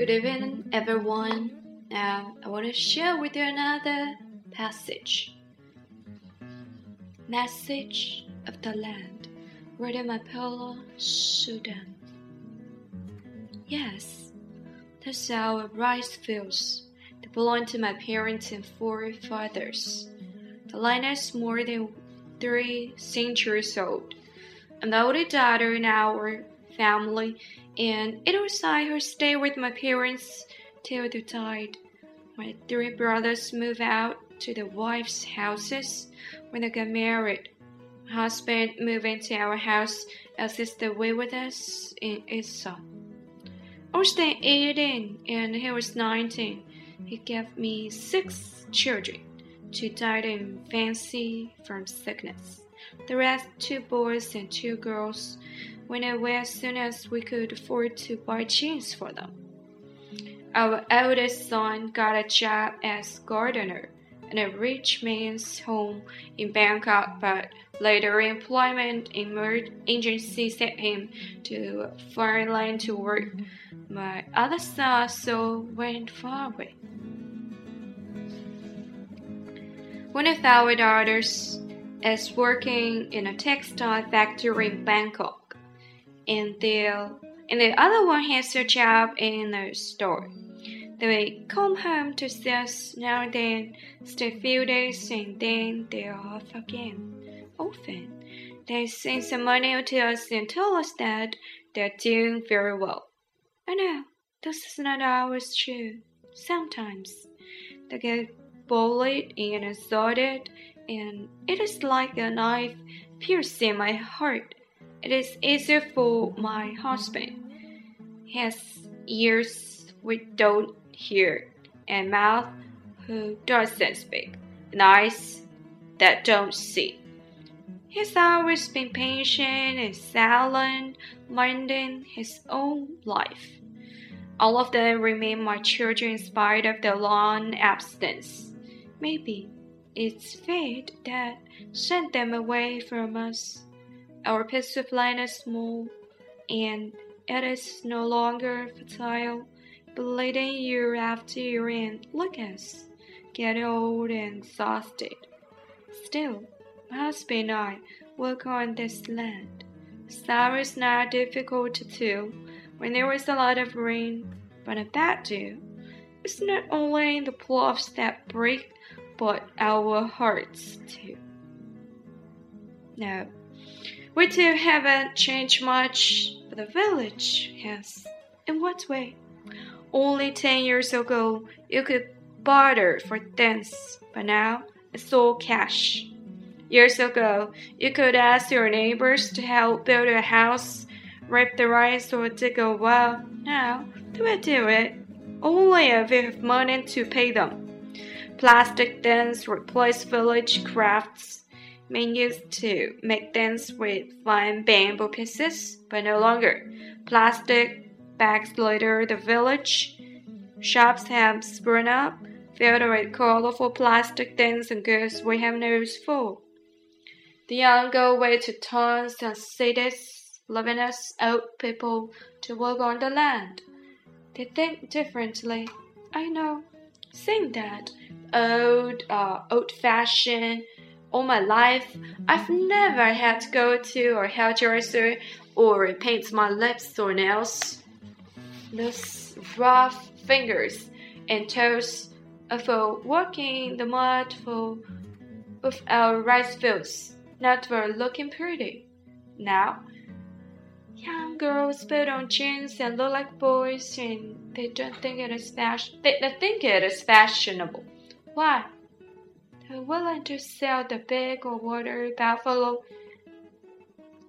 Good evening, everyone. Now, I want to share with you another passage. Message of the Land, written by Pira Sudham. Yes, that's our rice fields. They belong to my parents and forefathers. The land is more than three centuries old. I'm the only daughter in our family, and it was I who stayed with my parents till they died. My three brothers moved out to the wives' houses when they got married. My husband moved into our house as is the way with us in Isan. I was then 18 and he was 19. He gave me six children. Two died in infancy from sickness. The rest, two boys and two girls, went away as soon as we could afford to buy jeans for them. Our eldest son got a job as gardener in a rich man's home in Bangkok, but later employment agency sent him to foreign land to work. My other son so went far away. One of our daughters is working in a textile factory in Bangkok, and the and the other one has a job in a store. They come home to see us now and then, stay a few days, and then they're off again. Often, they send some money to us and tell us that they're doing very well. I know this is not always true. Sometimes they get bullied and assaulted, and it is like a knife piercing my heart. It is easier for my husband. He has ears we don't hear, and mouth who doesn't speak, and eyes that don't see. He's always been patient and silent, minding his own life. All of them remain my children in spite of their long absence. Maybe it's fate that sent them away from us. Our of land is small, and it is no longer fertile, bleeding year after year, and look us, getting old and exhausted. Still, my husband and I work on this land. Summer is not difficult to do when there is a lot of rain, but a bad dew. It's not only the plows that break but our hearts too. No, we too haven't changed much, but the village has. In what way? Only ten years ago, you could barter for things, but now it's all cash. Years ago, you could ask your neighbors to help build a house, rip the rice, or dig a well. Now, they will do it only if you have money to pay them. Plastic things replace village crafts. Men used to make things with fine bamboo pieces, but no longer. Plastic bags litter the village. Shops have sprung up, filled with colorful plastic things and goods we have no use for. The young go away to towns and cities, leaving us old people to work on the land. They think differently. I know. Saying that, old, uh, old fashioned. All my life, I've never had to go to a hairdresser or paint my lips or nails. Those rough fingers and toes of working the mud for of our rice fields not for looking pretty. Now, young girls put on jeans and look like boys, and they don't think it is fashion. They, they think it is fashionable. Why? They're willing to sell the big or water buffalo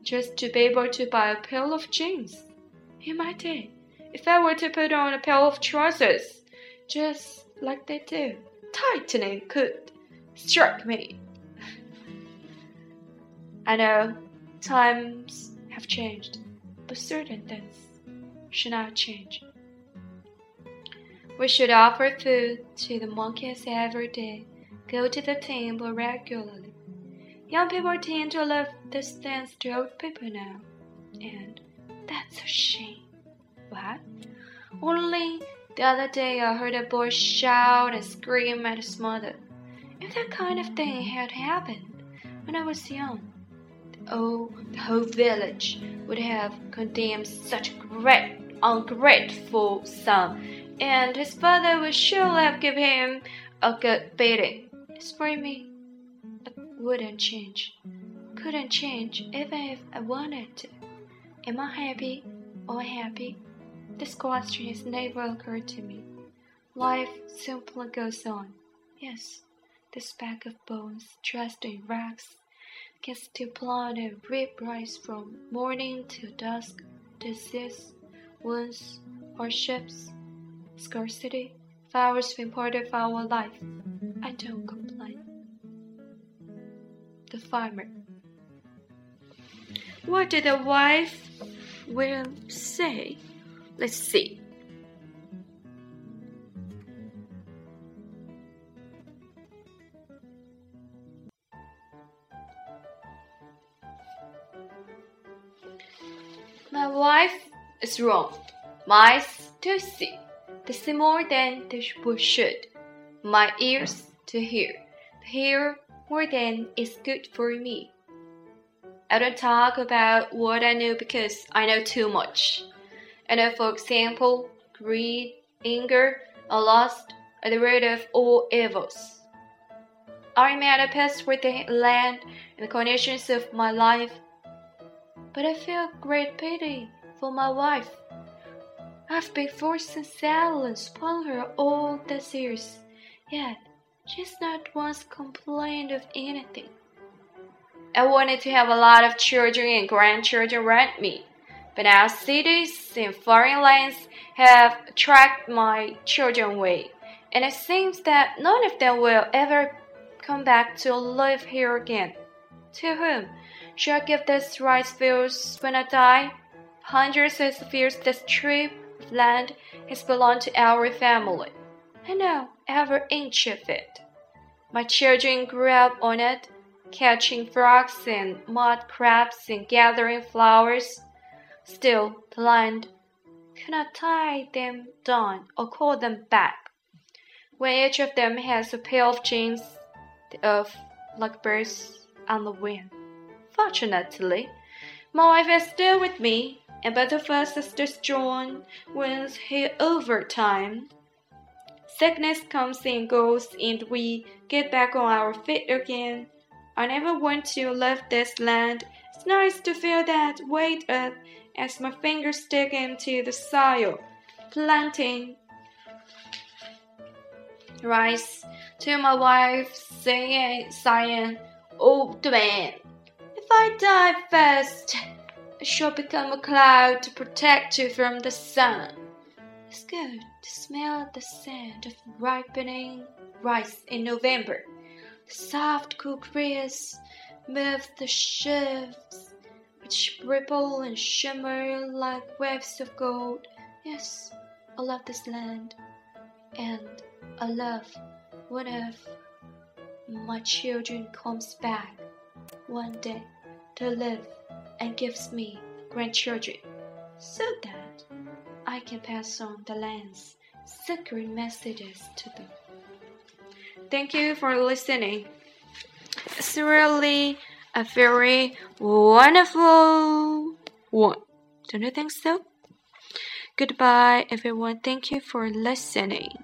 just to be able to buy a pair of jeans. In my day, if I were to put on a pair of trousers, just like they do, tightening could strike me. I know times have changed, certain things should not change. We should offer food to the monkeys every day, go to the temple regularly. Young people tend to leave these things to old people now, and that's a shame. What? Only The other day I heard a boy shout and scream at his mother. If that kind of thing had happened when I was young, oh, the whole village would have condemned such a great, ungrateful son, and his father would surely have given him a good beating. Me, I wouldn't change, couldn't change even if I wanted to. Am I happy or happy? This question has never occurred to me. Life simply goes on. Yes, the speck of bones dressed in rags can to plant and rip rise from morning till dusk. Disease, wounds, hardships, scarcity, flowers been part of our life. I don't complain. The farmer. What did the wife will say? Let's see. My wife is wrong. Mice to see. They see more than they should. My ears to hear. To hear more than is good for me. I don't talk about what I know because I know too much. I know, for example, greed, anger, or lust are the root of all evils. I am at a peace with the land and the conditions of my life but I feel great pity for my wife. I've been forced in silence upon her all these years, yet she's not once complained of anything. I wanted to have a lot of children and grandchildren around me, but now cities and foreign lands have attracted my children away, and it seems that none of them will ever come back to live here again. To whom Shall I give this rice fields when I die? Hundreds of fields this strip of land has belonged to our family. I know every inch of it. My children grew up on it, catching frogs and mud crabs and gathering flowers. Still, the land cannot tie them down or call them back. When each of them has a pair of wings of like birds on the wind. Fortunately, my wife is still with me, and both of us sisters join with her overtime. Sickness comes and goes, and we get back on our feet again. I never want to leave this land. It's nice to feel that weight up as my fingers stick into the soil, planting rice to my wife, saying, sighing, old oh, man. I die first, I shall become a cloud to protect you from the sun. It's good to smell the scent of ripening rice in November. The soft cool breeze moves the sheaves, which ripple and shimmer like waves of gold. Yes, I love this land, and I love one of my children comes back one day to live and gives me grandchildren, so that I can pass on the land's secret messages to them. Thank you for listening. It's really a very wonderful one. Don't you think so? Goodbye, everyone. Thank you for listening.